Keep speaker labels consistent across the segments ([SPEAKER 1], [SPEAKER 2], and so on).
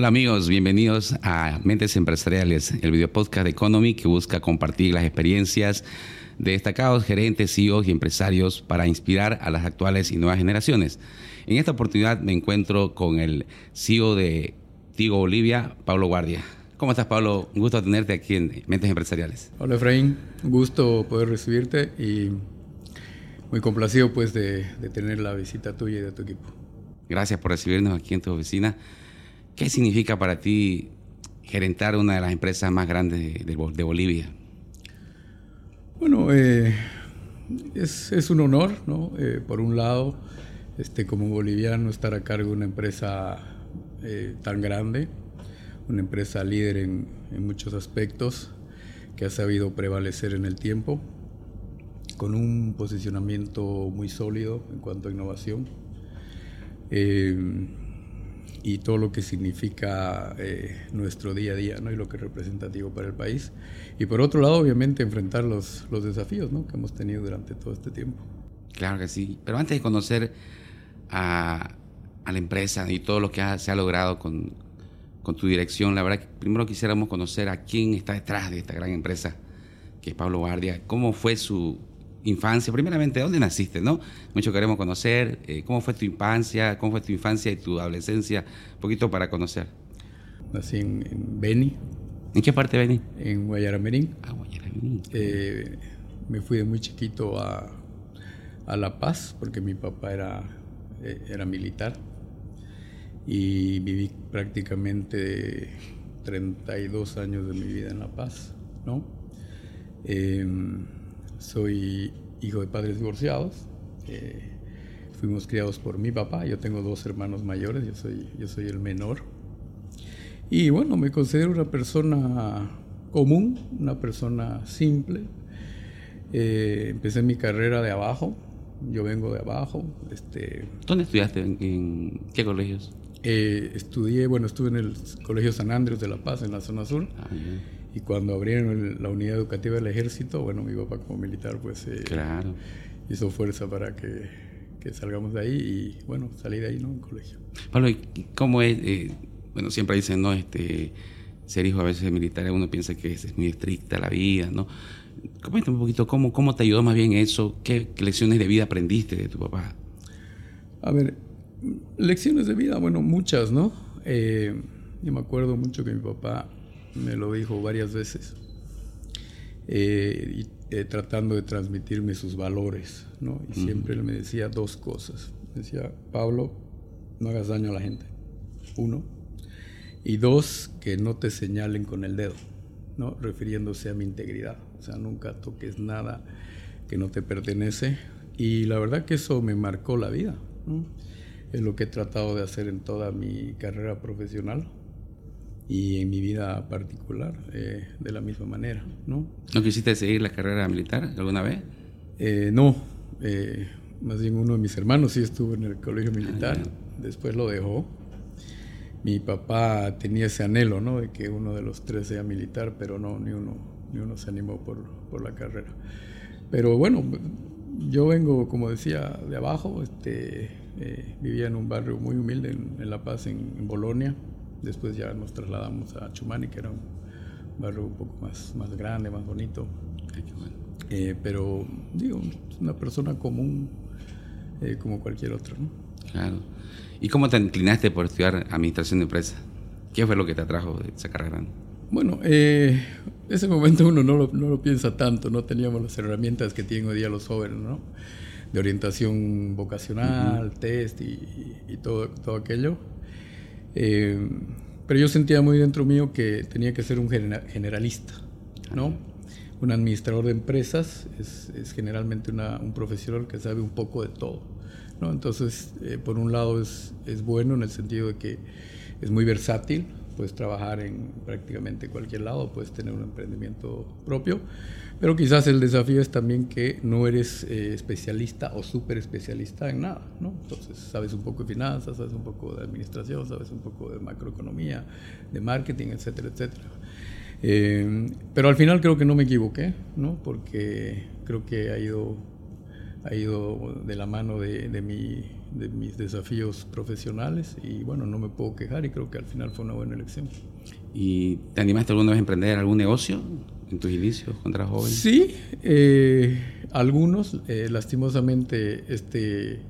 [SPEAKER 1] Hola amigos, bienvenidos a Mentes Empresariales, el video podcast de Economy que busca compartir las experiencias de destacados gerentes, CEOs y empresarios para inspirar a las actuales y nuevas generaciones. En esta oportunidad me encuentro con el CEO de Tigo Bolivia, Pablo Guardia. ¿Cómo estás, Pablo? Un gusto tenerte aquí en Mentes Empresariales.
[SPEAKER 2] Hola, Efraín. Un gusto poder recibirte y muy complacido pues de, tener la visita tuya y de tu equipo.
[SPEAKER 1] Gracias por recibirnos aquí en tu oficina. ¿Qué significa para ti gerentar una de las empresas más grandes de, Bolivia?
[SPEAKER 2] Bueno, eh, es, un honor, ¿no? Eh, por un lado, este, como boliviano, estar a cargo de una empresa eh, tan grande una empresa líder en, muchos aspectos que ha sabido prevalecer en el tiempo, con un posicionamiento muy sólido en cuanto a innovación eh, y todo lo que significa eh, nuestro día a día ¿no? y lo que es representativo para el país. Y por otro lado, obviamente, enfrentar los, los desafíos ¿no? que hemos tenido durante todo este tiempo.
[SPEAKER 1] Claro que sí, pero antes de conocer a, a la empresa y todo lo que se ha logrado con, con tu dirección. La verdad que primero quisiéramos conocer a quién está detrás de esta gran empresa, que es Pablo Guardia. ¿Cómo fue su infancia? Primeramente, ¿dónde naciste? ¿no? Mucho queremos conocer. Eh, ¿Cómo fue tu infancia? ¿Cómo fue tu infancia y tu adolescencia? Un poquito para conocer.
[SPEAKER 2] Nací en, Beni.
[SPEAKER 1] ¿En qué parte de Beni?
[SPEAKER 2] En Guayaramerín.
[SPEAKER 1] Ah, Guayaramerín.
[SPEAKER 2] Eh, me fui de muy chiquito a, a La Paz porque mi papá era, eh, era militar y viví prácticamente 32 años de mi vida en La Paz, ¿no? Em, soy hijo de padres divorciados, eh, fuimos criados por mi papá, yo tengo dos hermanos mayores, yo soy, yo soy el menor. Y bueno, me considero una persona común, una persona simple. Eh, empecé mi carrera de abajo, yo vengo de abajo. Este,
[SPEAKER 1] ¿Dónde estudiaste? ¿En qué colegios?
[SPEAKER 2] Eh, estudié, bueno, estuve en el Colegio San Andrés de La Paz, en la zona sur. Ah, y cuando abrieron la unidad educativa del ejército, bueno, mi papá como militar, pues eh, claro. hizo fuerza para que, que, salgamos de ahí y, bueno, salí de ahí, ¿no? En colegio.
[SPEAKER 1] Pablo, ¿cómo es? Eh, bueno, siempre dicen, ¿no? Este, ser hijo a veces de militares, uno piensa que es, muy estricta la vida, ¿no? Coméntame un poquito, ¿cómo, ¿cómo te ayudó más bien eso? ¿Qué lecciones de vida aprendiste de tu papá?
[SPEAKER 2] A ver, Lecciones de vida, bueno, muchas, ¿no? Eh, yo me acuerdo mucho que mi papá me lo dijo varias veces, eh, eh, tratando de transmitirme sus valores, ¿no? Y siempre él me decía dos cosas. decía, Pablo, no hagas daño a la gente, uno. Y dos, que no te señalen con el dedo, ¿no? Refiriéndose a mi integridad. O sea, nunca toques nada que no te pertenece. Y la verdad que eso me marcó la vida, ¿no? es lo que he tratado de hacer en toda mi carrera profesional y en mi vida particular eh, de la misma manera. ¿no?
[SPEAKER 1] ¿No quisiste seguir la carrera militar alguna vez?
[SPEAKER 2] Eh, no, eh, más bien uno de mis hermanos sí estuvo en el colegio militar, ah, después lo dejó. Mi papá tenía ese anhelo ¿no? de que uno de los tres sea militar, pero no, ni uno, ni uno se animó por, por la carrera. Pero bueno, yo vengo, como decía, de abajo, este, eh, vivía en un barrio muy humilde en, La Paz, en, Bolonia. Después ya nos trasladamos a Chumani, que era un barrio un poco más, más grande, más bonito. Eh, pero, digo, una persona común eh, como cualquier otro. ¿no?
[SPEAKER 1] Claro. ¿Y cómo te inclinaste por estudiar administración de empresas? ¿Qué fue lo que te atrajo de esa carrera?
[SPEAKER 2] Bueno, eh, ese momento uno no lo, no lo, piensa tanto, no teníamos las herramientas que tienen hoy día los jóvenes, ¿no? de orientación vocacional, test y, todo, todo aquello. Eh, pero yo sentía muy dentro mío que tenía que ser un generalista, ¿no? Un administrador de empresas es, es generalmente una, un profesional que sabe un poco de todo, ¿no? Entonces, eh, por un lado es, es bueno en el sentido de que es muy versátil, puedes trabajar en prácticamente cualquier lado, puedes tener un emprendimiento propio, pero quizás el desafío es también que no eres eh, especialista o súper especialista en nada, ¿no? Entonces sabes un poco de finanzas, sabes un poco de administración, sabes un poco de macroeconomía, de marketing, etcétera, etcétera. Eh, pero al final creo que no me equivoqué, ¿no? Porque creo que ha ido ha ido de la mano de, de, mi, de mis desafíos profesionales y bueno, no me puedo quejar y creo que al final fue una buena elección.
[SPEAKER 1] ¿Y te animaste alguna vez a emprender algún negocio en tus inicios eras joven?
[SPEAKER 2] Sí, eh, algunos, eh, lastimosamente, este,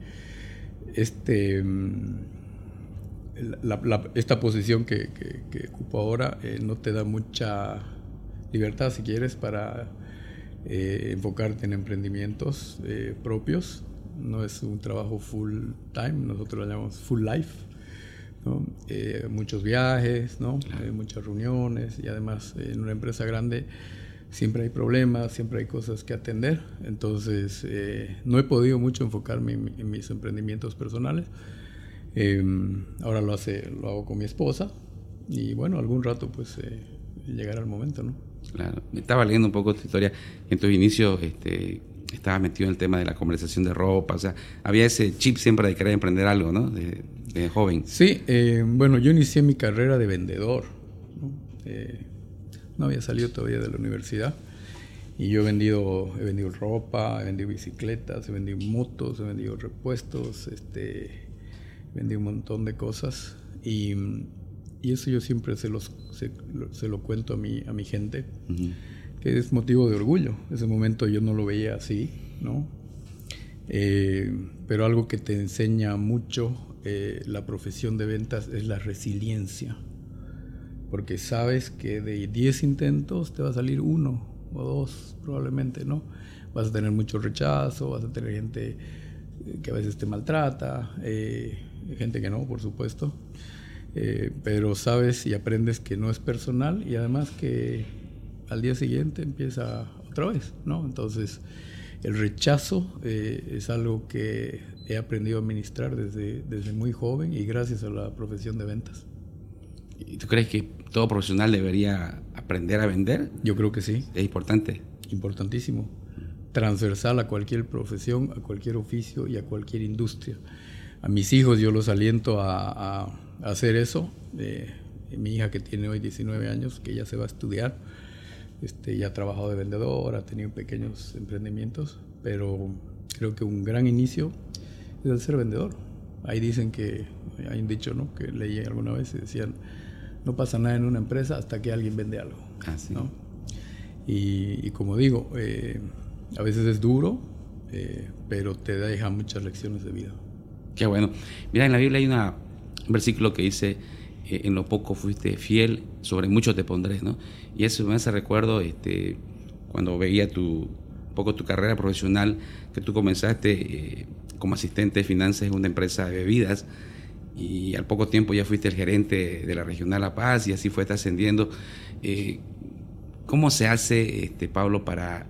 [SPEAKER 2] este, mm, la, la, esta posición que, que, que ocupo ahora eh, no te da mucha libertad, si quieres, para eh, enfocarte en emprendimientos eh, propios. No es un trabajo full time, nosotros lo llamamos full life. ¿no? Eh, muchos viajes, ¿no? Claro. muchas reuniones y además en una empresa grande siempre hay problemas, siempre hay cosas que atender. Entonces no he podido mucho enfocarme en, en mis emprendimientos personales. ahora lo, hace, lo hago con mi esposa y bueno, algún rato pues llegará el momento, ¿no?
[SPEAKER 1] Claro, estaba leyendo un poco tu historia. En tus inicios este, estabas metido en el tema de la conversación de ropa, o sea, había ese chip siempre de querer emprender algo, ¿no? De, de joven.
[SPEAKER 2] Sí, eh, bueno, yo inicié mi carrera de vendedor. ¿no? Eh, no había salido todavía de la universidad. Y yo he vendido, he vendido ropa, he vendido bicicletas, he vendido motos, he vendido repuestos, este, vendido un montón de cosas. Y y eso yo siempre se, los, se, se lo cuento a mi, a mi gente, uh -huh. que es motivo de orgullo. Ese momento yo no lo veía así, ¿no? Eh, pero algo que te enseña mucho eh, la profesión de ventas es la resiliencia. Porque sabes que de 10 intentos te va a salir uno o dos, probablemente, ¿no? Vas a tener mucho rechazo, vas a tener gente que a veces te maltrata, eh, gente que no, por supuesto. Eh, pero sabes y aprendes que no es personal y además que al día siguiente empieza otra vez, ¿no? Entonces, el rechazo eh, es algo que he aprendido a administrar desde, desde muy joven y gracias a la profesión de ventas.
[SPEAKER 1] ¿Y tú crees que todo profesional debería aprender a vender?
[SPEAKER 2] Yo creo que sí.
[SPEAKER 1] Es importante.
[SPEAKER 2] Importantísimo. Transversal a cualquier profesión, a cualquier oficio y a cualquier industria. A mis hijos yo los aliento a, a hacer eso. Eh, mi hija que tiene hoy 19 años, que ya se va a estudiar, este, ya ha trabajado de vendedor, ha tenido pequeños emprendimientos, pero creo que un gran inicio es el ser vendedor. Ahí dicen que, hay un dicho ¿no? que leí alguna vez y decían, no pasa nada en una empresa hasta que alguien vende algo.
[SPEAKER 1] Ah, sí.
[SPEAKER 2] ¿no? y, y, como digo, eh, a veces es duro, eh, pero te deja muchas lecciones de vida.
[SPEAKER 1] Qué bueno. Mira, en la Biblia hay una un versículo que dice, eh, en lo poco fuiste fiel, sobre mucho te pondré, ¿no? Y eso me hace recuerdo este, cuando veía tu, un poco tu carrera profesional, que tú comenzaste eh, como asistente de finanzas en una empresa de bebidas y al poco tiempo ya fuiste el gerente de la regional La Paz y así fuiste ascendiendo. Eh, ¿Cómo se hace, este, Pablo, para,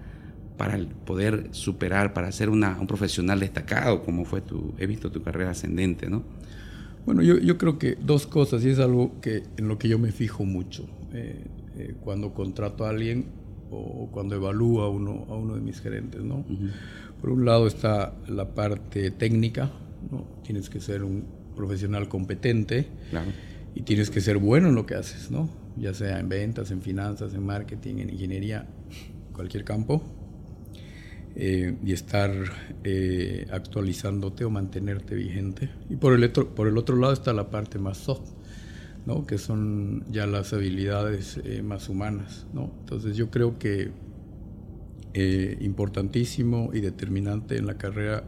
[SPEAKER 1] para poder superar, para ser una, un profesional destacado, como fue tu, he visto tu carrera ascendente, ¿no?
[SPEAKER 2] Bueno, yo, yo, creo que dos cosas, y es algo que, en lo que yo me fijo mucho. Eh, eh, cuando contrato a alguien o cuando evalúo a uno, a uno de mis gerentes, ¿no? Uh -huh. Por un lado está la parte técnica, ¿no? Tienes que ser un profesional competente
[SPEAKER 1] claro.
[SPEAKER 2] y tienes que ser bueno en lo que haces, ¿no? Ya sea en ventas, en finanzas, en marketing, en ingeniería, cualquier campo. Eh, y estar eh, actualizándote o mantenerte vigente. Y por el, otro, por el otro lado está la parte más soft, ¿no? que son ya las habilidades eh, más humanas. ¿no? Entonces yo creo que eh, importantísimo y determinante en la carrera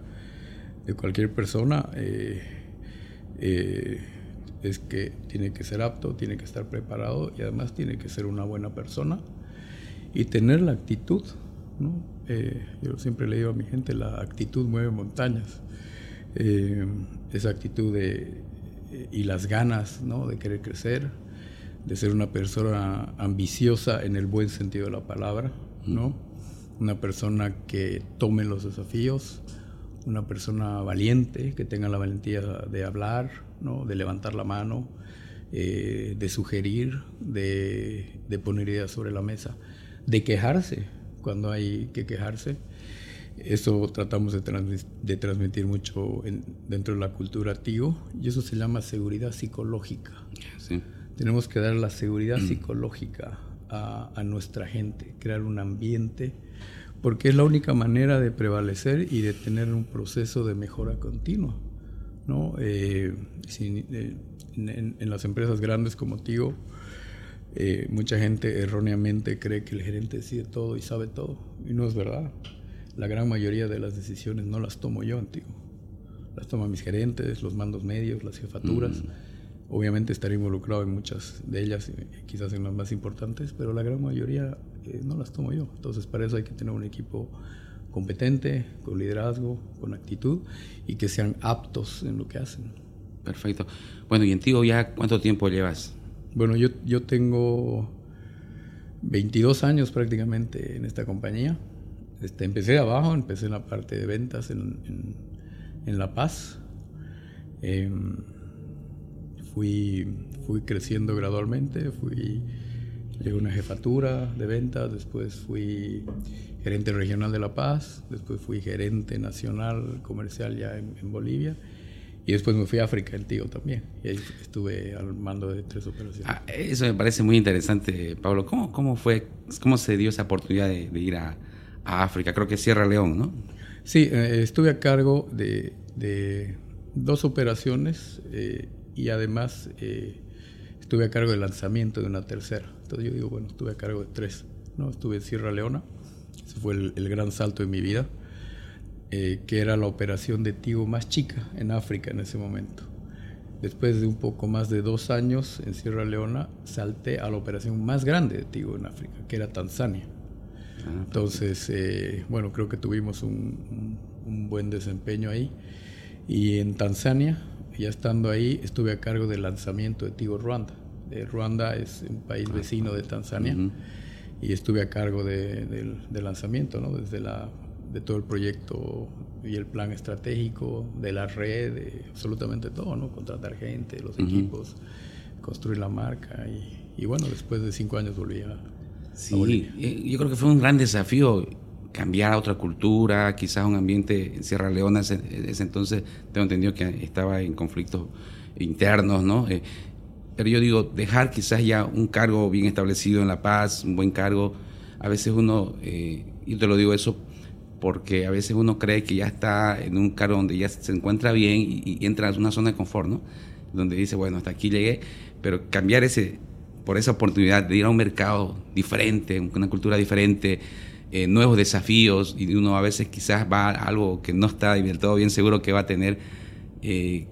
[SPEAKER 2] de cualquier persona es que tiene que ser apto, tiene que estar preparado y además tiene que ser una buena persona y tener la actitud ¿no? Eh, yo siempre le digo a mi gente, la actitud mueve montañas. Eh, esa actitud de, eh, y las ganas de querer crecer, de ser una persona ambiciosa en el buen sentido de la palabra, ¿no? una persona que tome los desafíos, una persona valiente, que tenga la valentía de hablar, de levantar la mano, de sugerir, de poner ideas sobre la mesa, de quejarse cuando hay que quejarse. Eso tratamos de, trans, de transmitir mucho en, dentro de la cultura TIO y eso se llama seguridad psicológica.
[SPEAKER 1] Sí.
[SPEAKER 2] Tenemos que dar la seguridad mm. psicológica a, a, nuestra gente, crear un ambiente porque es la única manera de prevalecer y de tener un proceso de mejora continua. ¿no? Eh, eh, en, las empresas grandes como Tigo, eh, mucha gente erróneamente cree que el gerente decide todo y sabe todo, y no es verdad. La gran mayoría de las decisiones no las tomo yo en Tigo, las toman mis gerentes, los mandos medios, las jefaturas. Mm. Obviamente estaré involucrado en muchas de ellas, quizás en las más importantes, pero la gran mayoría no las tomo yo. Entonces para eso hay que tener un equipo competente, con liderazgo, con actitud y que sean aptos en lo que hacen.
[SPEAKER 1] Perfecto. Bueno, ¿y en Tigo ya cuánto tiempo llevas?
[SPEAKER 2] Bueno, yo, yo tengo 22 años prácticamente en esta compañía. Este, empecé abajo, empecé en la parte de ventas en, en, La Paz. Em, fui, fui creciendo gradualmente, fui Llegué a una jefatura de ventas, después fui gerente regional de La Paz, después fui gerente nacional comercial ya en, Bolivia. Y después me fui a África, el tío también. Y ahí estuve al mando de tres operaciones.
[SPEAKER 1] Ah, eso me parece muy interesante, Pablo. ¿Cómo, cómo fue, cómo se dio esa oportunidad de, ir a, África? Creo que Sierra León, ¿no?
[SPEAKER 2] Sí, eh, estuve a cargo de, de dos operaciones eh, y además eh, estuve a cargo del lanzamiento de una tercera. Entonces yo digo, bueno, estuve a cargo de tres. ¿no? Estuve en Sierra Leona, ese fue el, gran salto de mi vida, eh, que era la operación de Tigo más chica en África en ese momento. Después de un poco más de dos años en Sierra Leona, salté a la operación más grande de Tigo en África, que era Tanzania. Ah, Entonces, eh, bueno, creo que tuvimos un, un, buen desempeño ahí. Y en Tanzania, ya estando ahí, estuve a cargo del lanzamiento de Tigo Ruanda. Ruanda es un país vecino de Tanzania y estuve a cargo del lanzamiento, ¿no? desde la, de todo el proyecto y el plan estratégico, de la red, de absolutamente todo, ¿no? contratar gente, los equipos, construir la marca y, bueno, después de cinco años volví a...
[SPEAKER 1] Sí, yo creo que fue un gran desafío cambiar a otra cultura, quizás un ambiente en Sierra Leona, ese, ese entonces tengo entendido que estaba en conflictos internos, ¿no? Eh, pero yo digo, dejar quizás ya un cargo bien establecido en La Paz, un buen cargo, a veces uno, eh, y te lo digo eso porque a veces uno cree que ya está en un cargo donde ya se encuentra bien y, entra en una zona de confort, ¿no? Donde dice, bueno, hasta aquí llegué, pero cambiar ese, por esa oportunidad de ir a un mercado diferente, una cultura diferente, eh, nuevos desafíos, y uno a veces quizás va a algo que no está del todo bien seguro que va a tener, eh,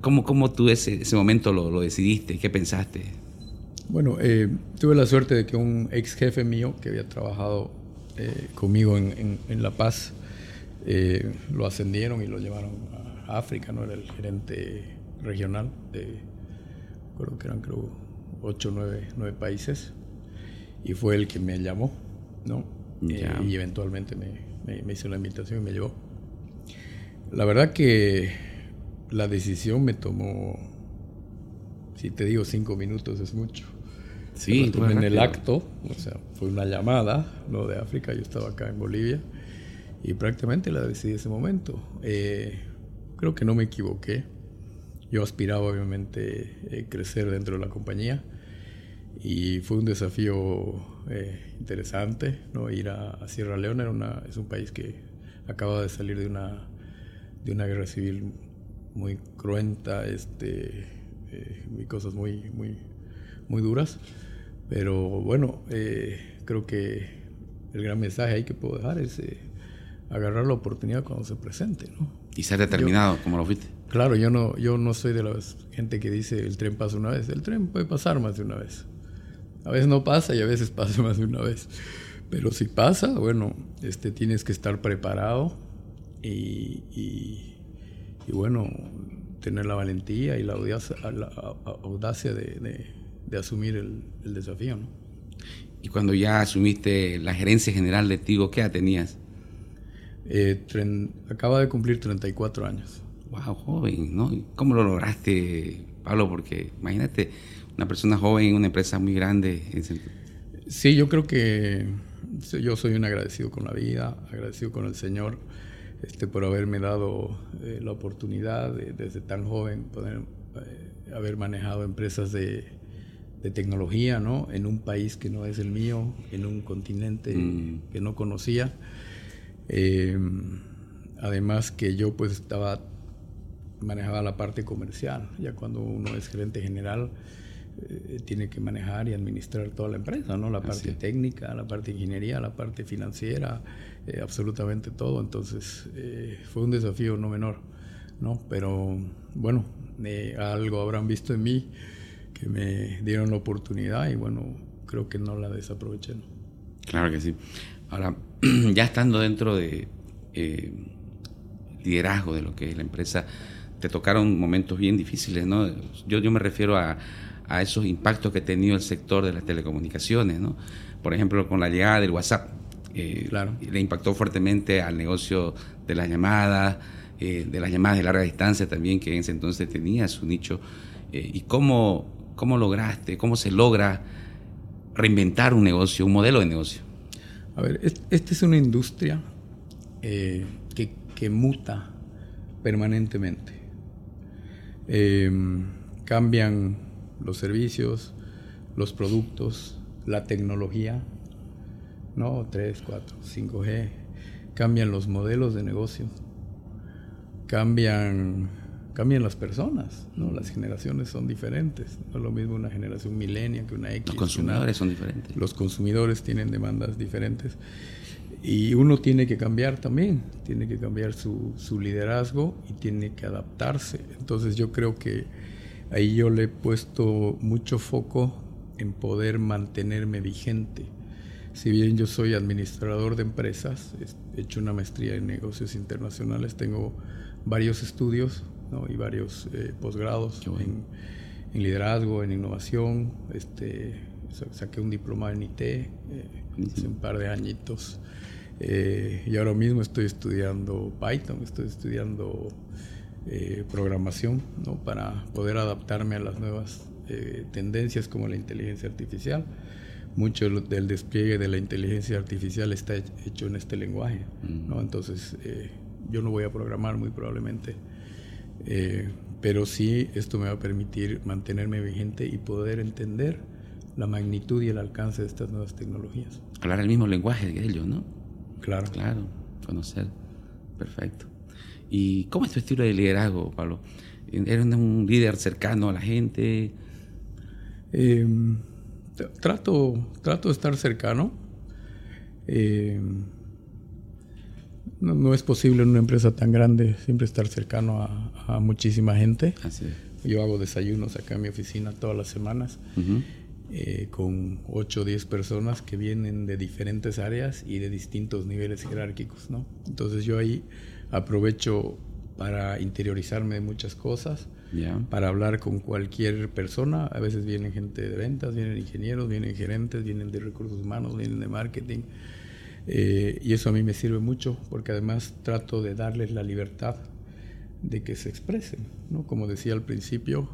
[SPEAKER 1] ¿Cómo, tú ese, ese momento lo, lo, decidiste? ¿Qué pensaste?
[SPEAKER 2] Bueno, eh, tuve la suerte de que un ex jefe mío que había trabajado eh, conmigo en, en, La Paz, eh, lo ascendieron y lo llevaron a África, ¿no? Era el gerente regional de, creo que eran creo, ocho o nueve, países, y fue el que me llamó, ¿no? y eventualmente me, me, me hizo la invitación y me llevó. La verdad que la decisión me tomó, si te digo cinco minutos es mucho.
[SPEAKER 1] Sí,
[SPEAKER 2] en el acto, o sea, fue una llamada, no de África, yo estaba acá en Bolivia y prácticamente la decidí ese momento. Eh, creo que no me equivoqué. Yo aspiraba obviamente eh, crecer dentro de la compañía y fue un desafío eh, interesante, ¿no? Ir a, Sierra Leona era una, es un país que acaba de salir de una, de una guerra civil muy cruenta, este, eh, y cosas muy, muy, muy duras. Pero bueno, eh, creo que el gran mensaje ahí que puedo dejar es eh, agarrar la oportunidad cuando se presente, ¿no?
[SPEAKER 1] Y ser determinado, como lo fuiste.
[SPEAKER 2] Claro, yo no, yo no soy de la gente que dice el tren pasa una vez. El tren puede pasar más de una vez. A veces no pasa y a veces pasa más de una vez. Pero si pasa, bueno, este, tienes que estar preparado y y bueno, tener la valentía y la audacia, la audacia de, de, asumir el, el, desafío. ¿no?
[SPEAKER 1] Y cuando ya asumiste la gerencia general de Tigo, ¿qué edad tenías?
[SPEAKER 2] Eh, acaba de cumplir 34 años.
[SPEAKER 1] Wow, joven, ¿no? ¿Cómo lo lograste, Pablo? Porque imagínate, una persona joven en una empresa muy grande.
[SPEAKER 2] Sí, yo creo que yo soy un agradecido con la vida, agradecido con el Señor este, por haberme dado eh, la oportunidad de, desde tan joven poder eh, haber manejado empresas de, de, tecnología, ¿no? En un país que no es el mío, en un continente mm. que no conocía. Eh, además que yo pues estaba, manejaba la parte comercial, ya cuando uno es gerente general eh, tiene que manejar y administrar toda la empresa, ¿no? La parte técnica, la parte de ingeniería, la parte financiera, eh, absolutamente todo. Entonces fue un desafío no menor, ¿no? Pero bueno, algo habrán visto en mí que me dieron la oportunidad y bueno, creo que no la desaproveché.
[SPEAKER 1] Claro que sí. Ahora, ya estando dentro de eh, liderazgo de lo que es la empresa, te tocaron momentos bien difíciles, ¿no? Yo, yo me refiero a, a esos impactos que ha tenido el sector de las telecomunicaciones, ¿no? Por ejemplo, con la llegada del WhatsApp. Eh, claro. Le impactó fuertemente al negocio de las llamadas, eh, de las llamadas de larga distancia también, que en ese entonces tenía su nicho. ¿Y cómo, cómo lograste, cómo se logra reinventar un negocio, un modelo de negocio?
[SPEAKER 2] A ver, esta es una industria eh, que, muta permanentemente. Em, cambian los servicios, los productos, la tecnología, ¿no? 3, 4, 5G, cambian los modelos de negocio, cambian cambian las personas, ¿no? Las generaciones son diferentes. No es lo mismo una generación milenia que una X.
[SPEAKER 1] Los consumidores son diferentes.
[SPEAKER 2] Los consumidores tienen demandas diferentes. Y uno tiene que cambiar también, tiene que cambiar su, su liderazgo y tiene que adaptarse. Entonces yo creo que ahí yo le he puesto mucho foco en poder mantenerme vigente. Si bien yo soy administrador de empresas, he hecho una maestría en negocios internacionales, tengo varios estudios y varios eh, posgrados en, liderazgo, en innovación. Este, saqué un diploma en IT eh, hace un par de añitos. Eh, y ahora mismo estoy estudiando Python, estoy estudiando programación ¿no? para poder adaptarme a las nuevas tendencias como la inteligencia artificial. Mucho del despliegue de la inteligencia artificial está hecho en este lenguaje. ¿no? Mm. Entonces, yo no voy a programar muy probablemente eh, pero sí, esto me va a permitir mantenerme vigente y poder entender la magnitud y el alcance de estas nuevas tecnologías.
[SPEAKER 1] Hablar el mismo lenguaje de ellos, ¿no?
[SPEAKER 2] Claro.
[SPEAKER 1] Claro, conocer. Perfecto. ¿Y cómo es tu estilo de liderazgo, Pablo? ¿Eres un líder cercano a la gente?
[SPEAKER 2] Em, trato, trato de estar cercano. Eh, no, es posible en una empresa tan grande siempre estar cercano a, muchísima gente. Yo hago desayunos acá en mi oficina todas las semanas eh, con 8 o 10 personas que vienen de diferentes áreas y de distintos niveles jerárquicos. ¿no? Entonces yo ahí aprovecho para interiorizarme de muchas cosas, para hablar con cualquier persona. A veces vienen gente de ventas, vienen ingenieros, vienen gerentes, vienen de recursos humanos, vienen de marketing eh, y eso a mí me sirve mucho porque además trato de darles la libertad de que se expresen, ¿no? Como decía al principio,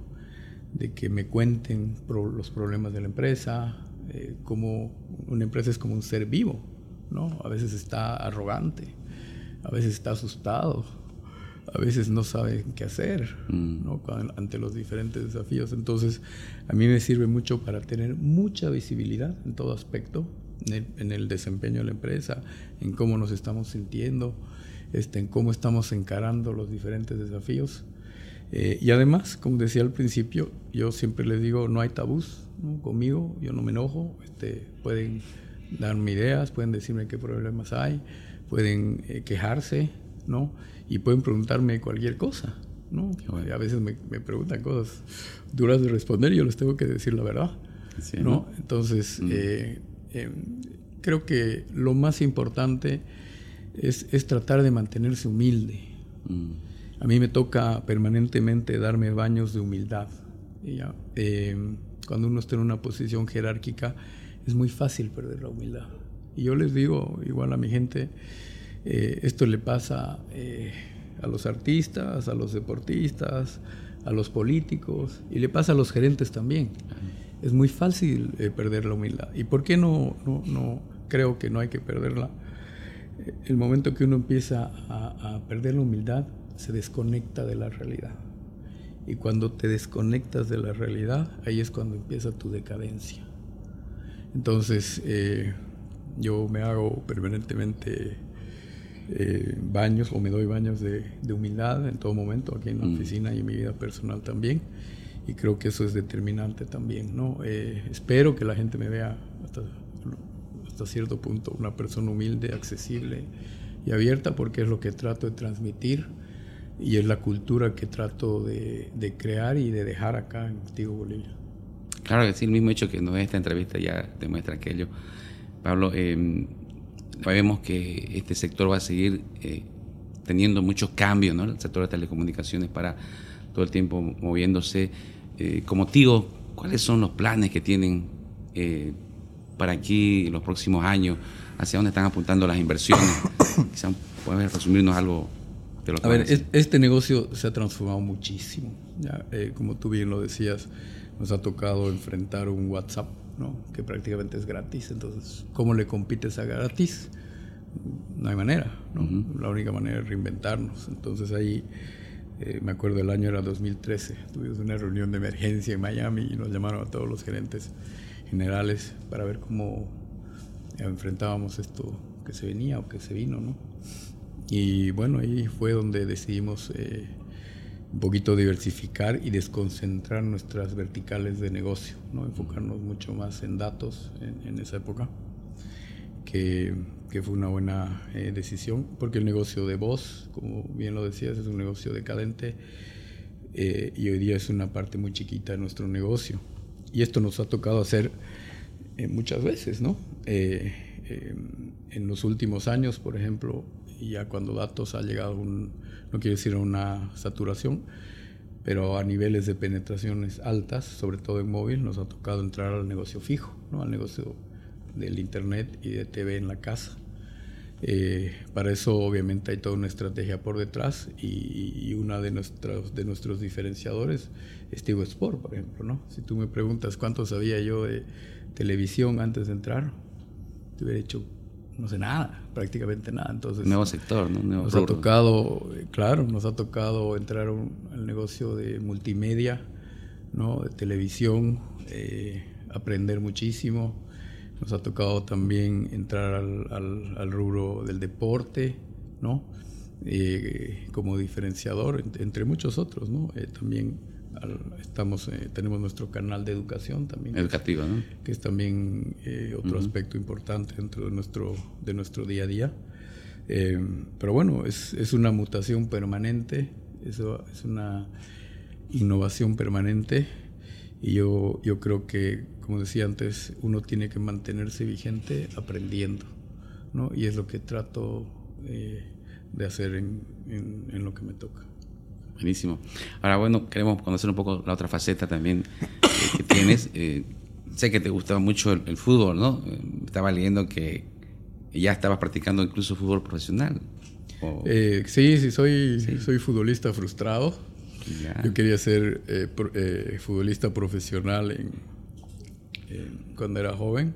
[SPEAKER 2] de que me cuenten los problemas de la empresa, eh, como una empresa es como un ser vivo, ¿no? A veces está arrogante, a veces está asustado, a veces no sabe qué hacer mm. ¿no? ante los diferentes desafíos. Entonces, a mí me sirve mucho para tener mucha visibilidad en todo aspecto en el, desempeño de la empresa, en cómo nos estamos sintiendo, este, en cómo estamos encarando los diferentes desafíos. Eh, y además, como decía al principio, yo siempre les digo, no hay tabús conmigo, yo no me enojo, este, pueden darme ideas, pueden decirme qué problemas hay, pueden eh, quejarse, ¿no? Y pueden preguntarme cualquier cosa, ¿no? A veces me, preguntan cosas duras de responder y yo les tengo que decir la verdad, ¿no? Entonces, mm. eh, eh, creo que lo más importante es, tratar de mantenerse humilde. Mm. A mí me toca permanentemente darme baños de humildad. Eh, cuando uno está en una posición jerárquica es muy fácil perder la humildad. Y yo les digo, igual a mi gente, eh, esto le pasa a los artistas, a los deportistas, a los políticos y le pasa a los gerentes también es muy fácil eh, perder la humildad. ¿Y por qué no, no, creo que no hay que perderla? El momento que uno empieza a, perder la humildad, se desconecta de la realidad. Y cuando te desconectas de la realidad, ahí es cuando empieza tu decadencia. Entonces, eh, yo me hago permanentemente eh, baños o me doy baños de, humildad en todo momento, aquí en la mm. oficina y en mi vida personal también. Y creo que eso es determinante también, ¿no? Eh, espero que la gente me vea hasta, hasta cierto punto una persona humilde, accesible y abierta, porque es lo que trato de transmitir y es la cultura que trato de, de crear y de dejar acá en Antigua Bolivia.
[SPEAKER 1] Claro que sí, el mismo hecho que nos esta entrevista ya demuestra aquello. Pablo, eh, Sabemos que este sector va a seguir eh, teniendo muchos cambios, ¿no? El sector de telecomunicaciones para todo el tiempo moviéndose. Eh, como digo, ¿cuáles son los planes que tienen eh, para aquí en los próximos años? ¿Hacia dónde están apuntando las inversiones? Quizás puedes resumirnos algo
[SPEAKER 2] de lo que A ver, este negocio se ha transformado muchísimo. como tú bien lo decías, nos ha tocado enfrentar un WhatsApp que prácticamente es gratis. Entonces, ¿cómo le compites a gratis? No hay manera, La única manera es reinventarnos. Entonces ahí, eh, me acuerdo el año era 2013, tuvimos una reunión de emergencia en Miami y nos llamaron a todos los gerentes generales para ver cómo enfrentábamos esto que se venía o que se vino, ¿no? Y bueno, ahí fue donde decidimos eh, un poquito diversificar y desconcentrar nuestras verticales de negocio, ¿no? enfocarnos mucho más en datos en, esa época, que, que, fue una buena eh, decisión, porque el negocio de voz, como bien lo decías, es un negocio decadente eh, y hoy día es una parte muy chiquita de nuestro negocio. Y esto nos ha tocado hacer eh, muchas veces, ¿no? en los últimos años, por ejemplo, ya cuando datos ha llegado un no quiero decir una saturación, pero a niveles de penetraciones altas, sobre todo en móvil, nos ha tocado entrar al negocio fijo, ¿no? al negocio del Internet y de TV en la casa. Eh, para eso obviamente hay toda una estrategia por detrás y, uno de nuestros, de nuestros diferenciadores es Tigo Sport, por ejemplo. ¿no? Si tú me preguntas cuánto sabía yo de televisión antes de entrar, te hubiera hecho no sé nada, prácticamente nada. Entonces,
[SPEAKER 1] nuevo sector, ¿no?
[SPEAKER 2] nos ha tocado, claro, nos ha tocado entrar al negocio de multimedia, ¿no? De televisión, eh, aprender muchísimo. Nos ha tocado también entrar al, al, rubro del deporte, ¿no? Eh, como diferenciador, entre muchos otros, ¿no? Eh, también estamos, eh, tenemos nuestro canal de educación también.
[SPEAKER 1] Educativo, ¿no?
[SPEAKER 2] Que es también eh, otro aspecto importante dentro de nuestro, de nuestro día a día. Pero bueno, es, es, una mutación permanente, eso es una innovación permanente y yo, yo creo que, como decía antes, uno tiene que mantenerse vigente aprendiendo, ¿no? Y es lo que trato de hacer en, en lo que me toca.
[SPEAKER 1] Buenísimo. Ahora, bueno, queremos conocer un poco la otra faceta también eh, que tienes. Eh, sé que te gustaba mucho el, fútbol, ¿no? Eh, estaba leyendo que ya estabas practicando incluso fútbol profesional.
[SPEAKER 2] sí, sí, soy, soy futbolista frustrado. Yo quería ser futbolista profesional en, cuando era joven.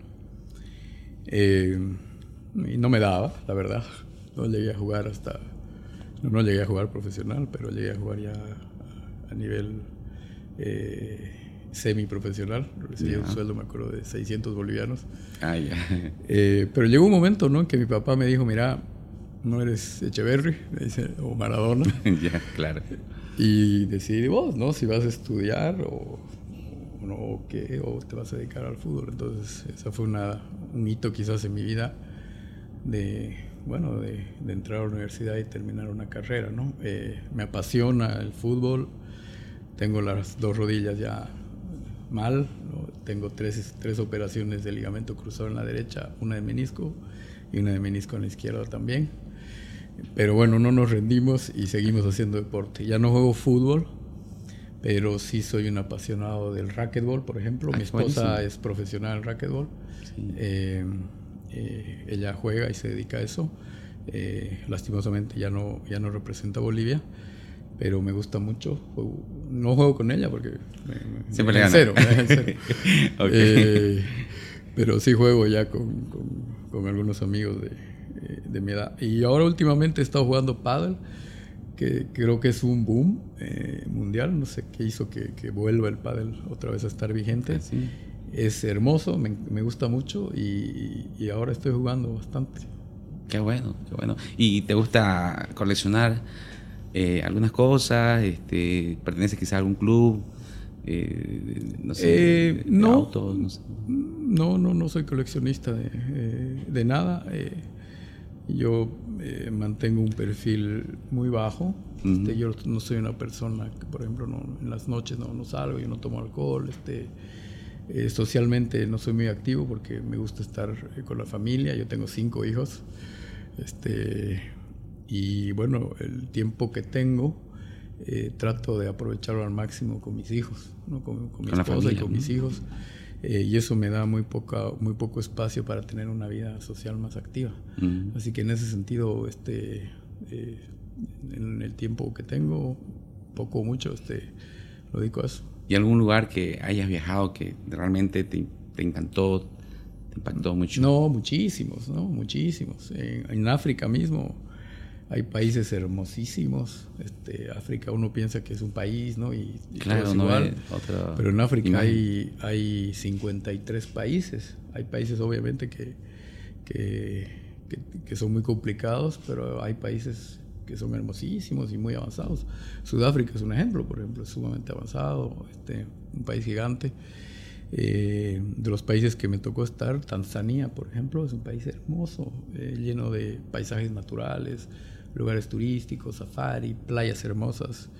[SPEAKER 2] y no me daba, la verdad. No llegué a jugar hasta no, llegué a jugar profesional, pero llegué a jugar ya a, nivel eh, semi-profesional. Recibí un sueldo, me acuerdo, de 600 bolivianos.
[SPEAKER 1] Ah.
[SPEAKER 2] Eh, pero llegó un momento, ¿no? En que mi papá me dijo, mira, no eres Echeverry, me dice, o Maradona.
[SPEAKER 1] ya, claro.
[SPEAKER 2] Y decidí vos, ¿no? Si vas a estudiar o, no, o qué, o te vas a dedicar al fútbol. Entonces, esa fue una, un hito quizás en mi vida de bueno, de, entrar a la universidad y terminar una carrera, ¿no? Eh, me apasiona el fútbol, tengo las dos rodillas ya mal, tengo tres, tres operaciones de ligamento cruzado en la derecha, una de menisco y una de menisco en la izquierda también. Pero bueno, no nos rendimos y seguimos haciendo deporte. Ya no juego fútbol, pero sí soy un apasionado del racquetball, por ejemplo. Ah, Mi esposa es profesional en racquetball. Eh, eh, ella juega y se dedica a eso. Eh, lastimosamente ya no, ya no representa a Bolivia, pero me gusta mucho. No juego con ella porque
[SPEAKER 1] me, Siempre le
[SPEAKER 2] cero, eh, pero sí juego ya con, con, algunos amigos de, de, mi edad. Y ahora últimamente he estado jugando paddle, que creo que es un boom mundial. No sé qué hizo que, que, vuelva el paddle otra vez a estar vigente. Sí es hermoso, me, gusta mucho y, ahora estoy jugando bastante.
[SPEAKER 1] Qué bueno, qué bueno. ¿Y te gusta coleccionar eh, algunas cosas? Este, ¿Perteneces quizá a algún club? Eh, no sé,
[SPEAKER 2] eh, no, autos, no, sé. no, no, no, soy coleccionista de, eh, de nada. Yo mantengo un perfil muy bajo. este, yo no soy una persona que, por ejemplo, no, en las noches no, no salgo, yo no tomo alcohol. Este, socialmente no soy muy activo porque me gusta estar con la familia. Yo tengo cinco hijos. Este, y bueno, el tiempo que tengo eh, trato de aprovecharlo al máximo con mis hijos, ¿no? con, mi esposa y con mis hijos. Eh, y eso me da muy, poca, muy poco espacio para tener una vida social más activa. Así que en ese sentido, este, eh, en el tiempo que tengo, poco o mucho, este, lo dedico a eso.
[SPEAKER 1] ¿Y algún lugar que hayas viajado que realmente te, te encantó, te impactó mucho?
[SPEAKER 2] No, muchísimos, ¿no? Muchísimos. En, en África mismo hay países hermosísimos. Este, África uno piensa que es un país, ¿no? Y, claro, es igual. Pero en África hay, hay 53 países. Hay países obviamente que, que, que, son muy complicados, pero hay países que son hermosísimos y muy avanzados. Sudáfrica es un ejemplo, por ejemplo, es sumamente avanzado, este, un país gigante. Eh, de los países que me tocó estar, Tanzania, por ejemplo, es un país hermoso, eh, lleno de paisajes naturales, lugares turísticos, safari, playas hermosas,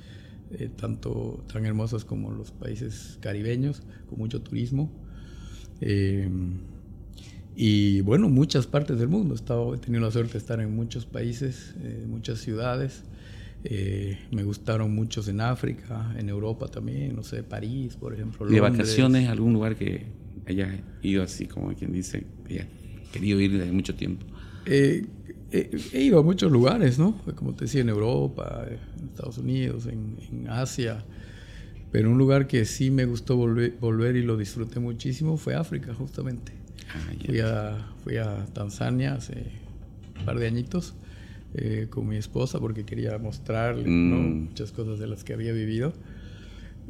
[SPEAKER 2] eh, tanto tan hermosas como los países caribeños, con mucho turismo. Eh, y bueno, muchas partes del mundo. He, estado, he tenido la suerte de estar en muchos países, eh, muchas ciudades. me gustaron muchos en África, en Europa también, no sé, París, por ejemplo.
[SPEAKER 1] ¿De vacaciones algún lugar que haya ido así, como quien dice, haya querido ir desde mucho tiempo?
[SPEAKER 2] He, ido a muchos lugares, ¿no? Como te decía, en Europa, en Estados Unidos, en, Asia. Pero un lugar que sí me gustó volver, y lo disfruté muchísimo fue África, justamente. Ah, fui, a, fui a Tanzania hace un par de añitos eh, con mi esposa porque quería mostrarle mm. muchas cosas de las que había vivido.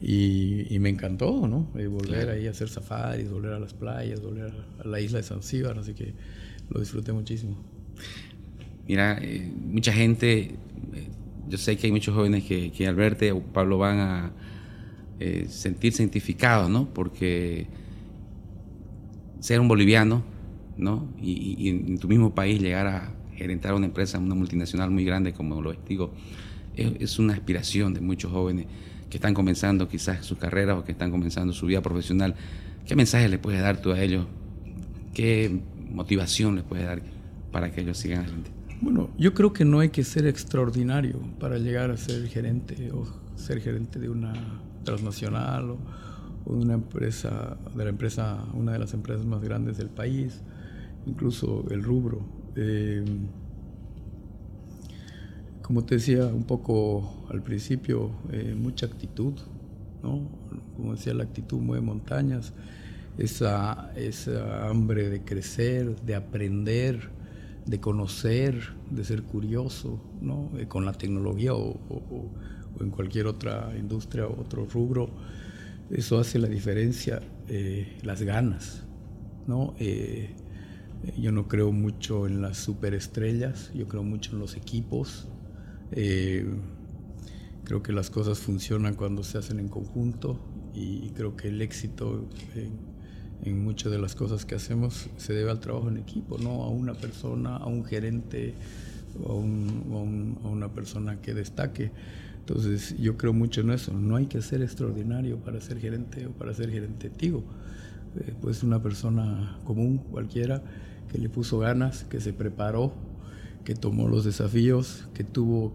[SPEAKER 2] Y, me encantó, ¿no? Eh, volver ahí a hacer safaris, volver a las playas, volver a la isla de Zanzíbar, así que lo disfruté muchísimo.
[SPEAKER 1] Mira, eh, mucha gente, eh, yo sé que hay muchos jóvenes que, que al verte, Pablo, van a eh, sentirse identificados, ¿no? Porque ser un boliviano, ¿no? Y, en tu mismo país llegar a gerentar una empresa, una multinacional muy grande como lo digo, es, es una aspiración de muchos jóvenes que están comenzando quizás su carrera o que están comenzando su vida profesional. ¿Qué mensaje le puedes dar tú a ellos? ¿Qué motivación les puedes dar para que ellos sigan adelante?
[SPEAKER 2] Bueno, yo creo que no hay que ser extraordinario para llegar a ser gerente o ser gerente de una transnacional o, de una empresa, de la empresa, una de las empresas más grandes del país, incluso el rubro. Eh, como te decía un poco al principio, eh, mucha actitud, ¿no? Como decía, la actitud mueve montañas, esa, esa hambre de crecer, de aprender, de conocer, de ser curioso, ¿no? Eh, con la tecnología o, en cualquier otra industria o otro rubro, eso hace la diferencia, eh, las ganas, ¿no? Eh, yo no creo mucho en las superestrellas, yo creo mucho en los equipos. creo que las cosas funcionan cuando se hacen en conjunto y creo que el éxito muchas de las cosas que hacemos se debe al trabajo en equipo, no a una persona, a un gerente o a, una persona que destaque. Entonces yo creo mucho en eso, no hay que ser extraordinario para ser gerente o para ser gerente tío. Eh, pues una persona común, cualquiera, que le puso ganas, que se preparó, que tomó los desafíos, que tuvo,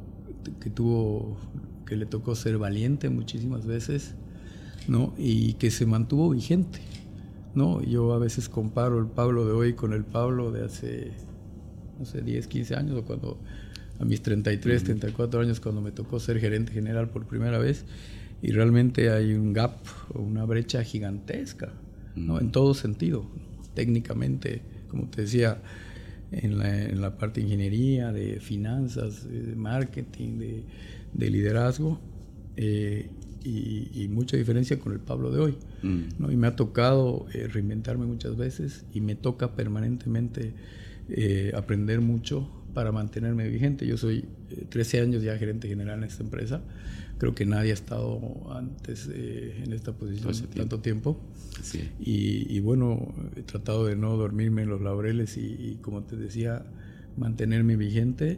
[SPEAKER 2] que tuvo, que le tocó ser valiente muchísimas veces, ¿no? Y que se mantuvo vigente. ¿No? Yo a veces comparo el Pablo de hoy con el Pablo de hace, no sé, 10, 15 años, o cuando a mis 33, 34 años, cuando me tocó ser gerente general por primera vez, y realmente hay un gap una brecha gigantesca, ¿no? En todo sentido, técnicamente, como te decía, en la, en la, parte de ingeniería, de finanzas, de marketing, de, de liderazgo, eh, y, mucha diferencia con el Pablo de hoy. Mm. ¿no? Y me ha tocado eh, reinventarme muchas veces y me toca permanentemente eh, aprender mucho para mantenerme vigente. Yo soy 13 años ya gerente general en esta empresa. Creo que nadie ha estado antes en esta posición tanto tiempo. Y, bueno, he tratado de no dormirme en los laureles y, como te decía, mantenerme vigente,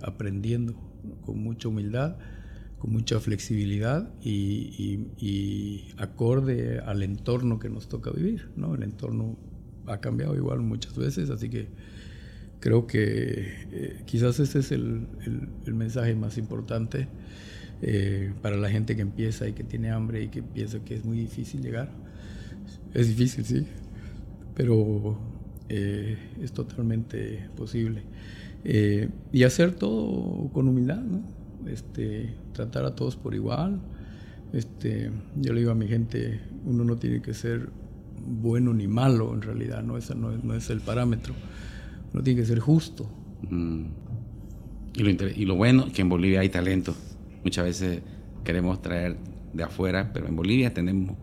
[SPEAKER 2] aprendiendo con mucha humildad con mucha flexibilidad y, acorde al entorno que nos toca vivir. ¿no? El entorno ha cambiado igual muchas veces, así que creo que eh, quizás ese es el, mensaje más importante eh, para la gente que empieza y que tiene hambre y que piensa que es muy difícil llegar. Es difícil, sí, pero eh, es totalmente posible. y hacer todo con humildad, ¿no? Este, tratar a todos por igual. Este, yo le digo a mi gente, uno no tiene que ser bueno ni malo en realidad, no, Ese no, es, no es el parámetro. Uno tiene que ser justo.
[SPEAKER 1] Mm. Y, lo y lo bueno es que en Bolivia hay talento. Muchas veces queremos traer de afuera, pero en Bolivia tenemos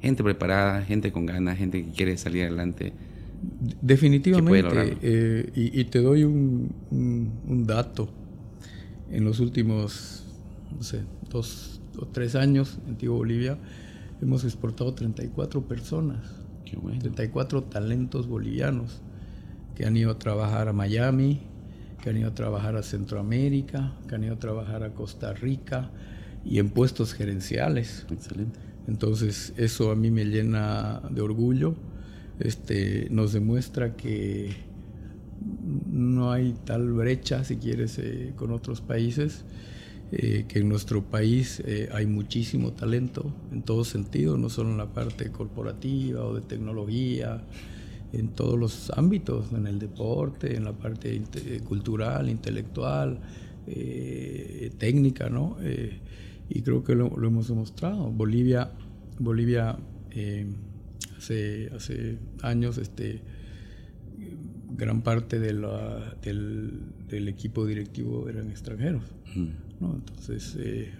[SPEAKER 1] gente preparada, gente con ganas, gente que quiere salir adelante.
[SPEAKER 2] Definitivamente. Eh, y, te doy un, un dato en los últimos, no sé, dos o tres años en Antiguo Bolivia, hemos exportado 34 personas, 34 talentos bolivianos que han ido a trabajar a Miami, que han ido a trabajar a Centroamérica, que han ido a trabajar a Costa Rica y en puestos gerenciales.
[SPEAKER 1] Excelente.
[SPEAKER 2] Entonces, eso a mí me llena de orgullo. Este, nos demuestra que no hay tal brecha, si quieres, eh, con otros países, eh, que en nuestro país eh, hay muchísimo talento en todo sentido, no solo en la parte corporativa o de tecnología, en todos los ámbitos, en el deporte, en la parte cultural, intelectual, técnica, ¿no? y creo que lo, hemos demostrado. Bolivia, Bolivia hace, hace años, este, gran parte de del, equipo directivo eran extranjeros. Entonces, eh,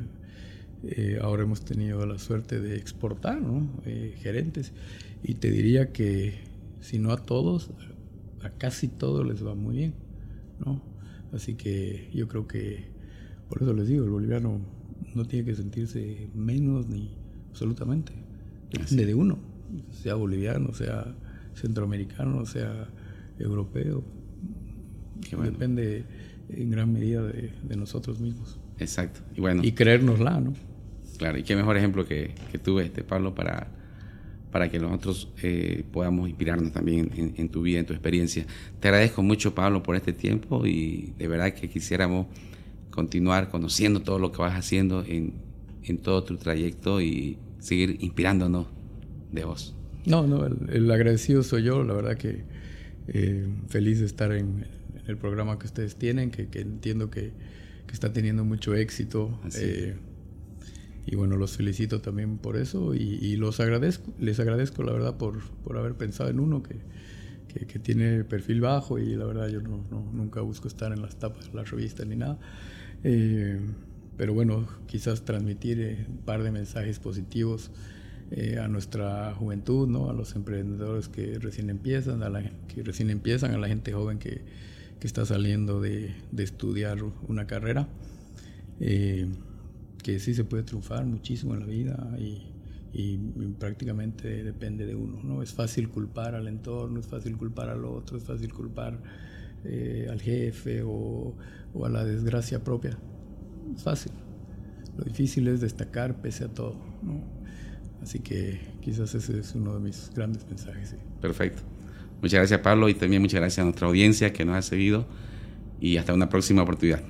[SPEAKER 2] eh, ahora hemos tenido la suerte de exportar eh, gerentes y te diría que si no a todos, a casi todos les va muy bien. ¿no? Así que yo creo que, por eso les digo, el boliviano no tiene que sentirse menos ni absolutamente. Depende de uno, sea boliviano, sea centroamericano, sea europeo. Depende en gran medida de, nosotros mismos.
[SPEAKER 1] Exacto. Y bueno.
[SPEAKER 2] Y creérnosla, ¿no?
[SPEAKER 1] Claro, y qué mejor ejemplo que, que tuve, este, Pablo, para, para que nosotros eh, podamos inspirarnos también en, tu vida, en tu experiencia. Te agradezco mucho, Pablo, por este tiempo y de verdad que quisiéramos continuar conociendo todo lo que vas haciendo en, en todo tu trayecto y seguir inspirándonos de vos.
[SPEAKER 2] No, no, el agradecido soy yo, la verdad que eh, feliz de estar en, el programa que ustedes tienen, que, entiendo que, está teniendo mucho éxito. Eh, y bueno, los felicito también por eso y, los agradezco, les agradezco la verdad por, por haber pensado en uno que, que, tiene perfil bajo y la verdad yo no, nunca busco estar en las tapas de las revistas ni nada. Eh, pero bueno, quizás transmitir un par de mensajes positivos eh, a nuestra juventud, ¿no? a los emprendedores que recién empiezan, a la, que recién empiezan, a la gente joven que, que está saliendo de, de, estudiar una carrera, eh, que sí se puede triunfar muchísimo en la vida y, y, prácticamente depende de uno. ¿no? Es fácil culpar al entorno, es fácil culpar al otro, es fácil culpar eh, al jefe o, o, a la desgracia propia. Es fácil. Lo difícil es destacar pese a todo. ¿no? Así que quizás ese es uno de mis grandes mensajes.
[SPEAKER 1] Perfecto. Muchas gracias Pablo y también muchas gracias a nuestra audiencia que nos ha seguido y hasta una próxima oportunidad.